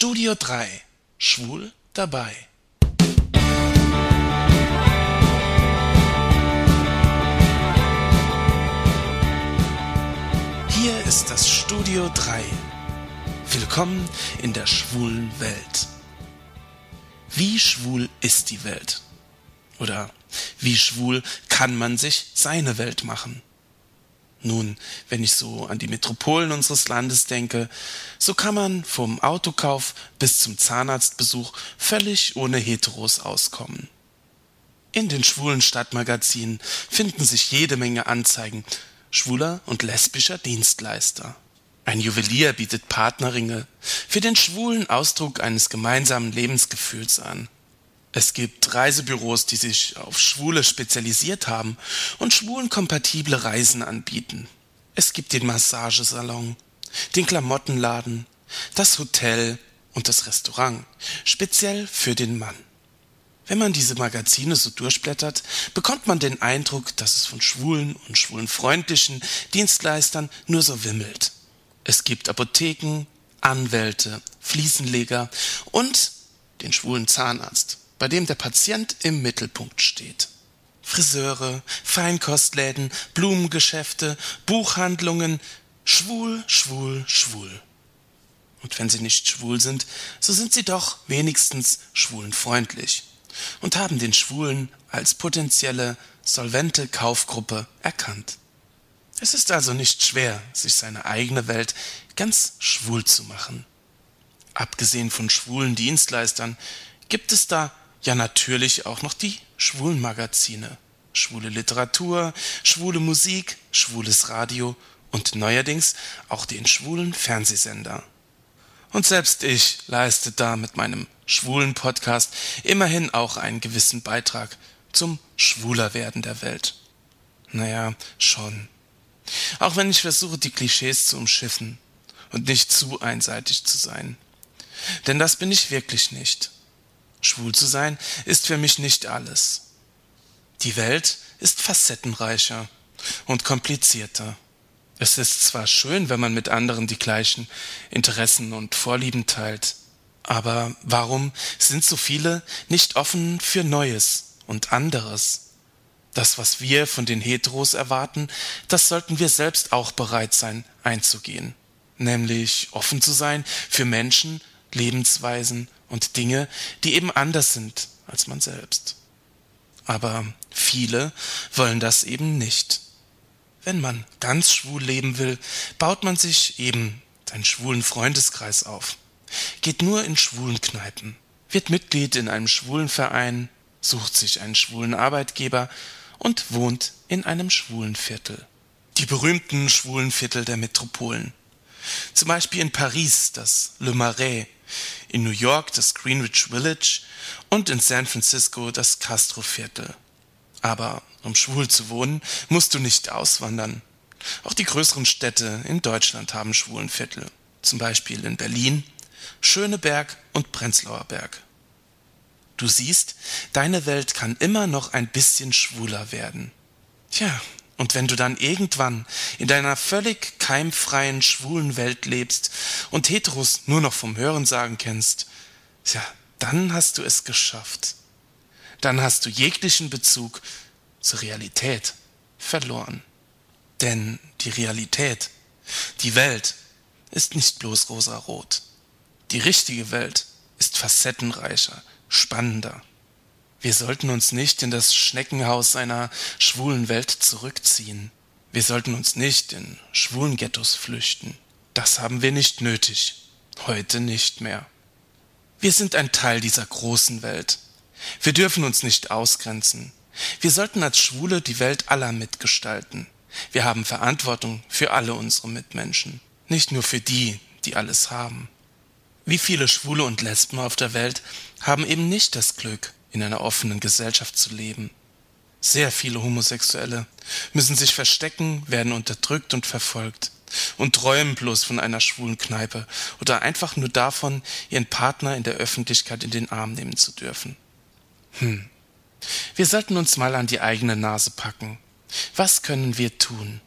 Studio 3 Schwul dabei. Hier ist das Studio 3. Willkommen in der schwulen Welt. Wie schwul ist die Welt? Oder wie schwul kann man sich seine Welt machen? Nun, wenn ich so an die Metropolen unseres Landes denke, so kann man vom Autokauf bis zum Zahnarztbesuch völlig ohne Heteros auskommen. In den schwulen Stadtmagazinen finden sich jede Menge Anzeigen schwuler und lesbischer Dienstleister. Ein Juwelier bietet Partnerringe für den schwulen Ausdruck eines gemeinsamen Lebensgefühls an. Es gibt Reisebüros, die sich auf Schwule spezialisiert haben und schwulenkompatible Reisen anbieten. Es gibt den Massagesalon, den Klamottenladen, das Hotel und das Restaurant, speziell für den Mann. Wenn man diese Magazine so durchblättert, bekommt man den Eindruck, dass es von schwulen und schwulenfreundlichen Dienstleistern nur so wimmelt. Es gibt Apotheken, Anwälte, Fliesenleger und den schwulen Zahnarzt bei dem der Patient im Mittelpunkt steht. Friseure, Feinkostläden, Blumengeschäfte, Buchhandlungen, schwul, schwul, schwul. Und wenn sie nicht schwul sind, so sind sie doch wenigstens schwulenfreundlich und haben den Schwulen als potenzielle, solvente Kaufgruppe erkannt. Es ist also nicht schwer, sich seine eigene Welt ganz schwul zu machen. Abgesehen von schwulen Dienstleistern gibt es da ja natürlich auch noch die schwulen Magazine. Schwule Literatur, schwule Musik, schwules Radio und neuerdings auch den schwulen Fernsehsender. Und selbst ich leiste da mit meinem schwulen Podcast immerhin auch einen gewissen Beitrag zum Schwulerwerden der Welt. Naja, schon. Auch wenn ich versuche, die Klischees zu umschiffen und nicht zu einseitig zu sein. Denn das bin ich wirklich nicht. Schwul zu sein ist für mich nicht alles. Die Welt ist facettenreicher und komplizierter. Es ist zwar schön, wenn man mit anderen die gleichen Interessen und Vorlieben teilt, aber warum sind so viele nicht offen für Neues und anderes? Das, was wir von den Heteros erwarten, das sollten wir selbst auch bereit sein einzugehen, nämlich offen zu sein für Menschen, Lebensweisen und Dinge, die eben anders sind als man selbst. Aber viele wollen das eben nicht. Wenn man ganz schwul leben will, baut man sich eben seinen schwulen Freundeskreis auf, geht nur in schwulen Kneipen, wird Mitglied in einem schwulen Verein, sucht sich einen schwulen Arbeitgeber und wohnt in einem schwulen Viertel. Die berühmten schwulen Viertel der Metropolen. Zum Beispiel in Paris das Le Marais, in New York das Greenwich Village und in San Francisco das Castro-Viertel. Aber um schwul zu wohnen, musst du nicht auswandern. Auch die größeren Städte in Deutschland haben schwulen Viertel. Zum Beispiel in Berlin, Schöneberg und Prenzlauer Berg. Du siehst, deine Welt kann immer noch ein bisschen schwuler werden. Tja, und wenn du dann irgendwann in deiner völlig keimfreien, schwulen Welt lebst und Heteros nur noch vom Hörensagen kennst, ja, dann hast du es geschafft. Dann hast du jeglichen Bezug zur Realität verloren. Denn die Realität, die Welt, ist nicht bloß rosarot. Die richtige Welt ist facettenreicher, spannender. Wir sollten uns nicht in das Schneckenhaus einer schwulen Welt zurückziehen. Wir sollten uns nicht in schwulen Ghettos flüchten. Das haben wir nicht nötig. Heute nicht mehr. Wir sind ein Teil dieser großen Welt. Wir dürfen uns nicht ausgrenzen. Wir sollten als Schwule die Welt aller mitgestalten. Wir haben Verantwortung für alle unsere Mitmenschen, nicht nur für die, die alles haben. Wie viele Schwule und Lesben auf der Welt haben eben nicht das Glück, in einer offenen Gesellschaft zu leben. Sehr viele Homosexuelle müssen sich verstecken, werden unterdrückt und verfolgt und träumen bloß von einer schwulen Kneipe oder einfach nur davon, ihren Partner in der Öffentlichkeit in den Arm nehmen zu dürfen. Hm. Wir sollten uns mal an die eigene Nase packen. Was können wir tun?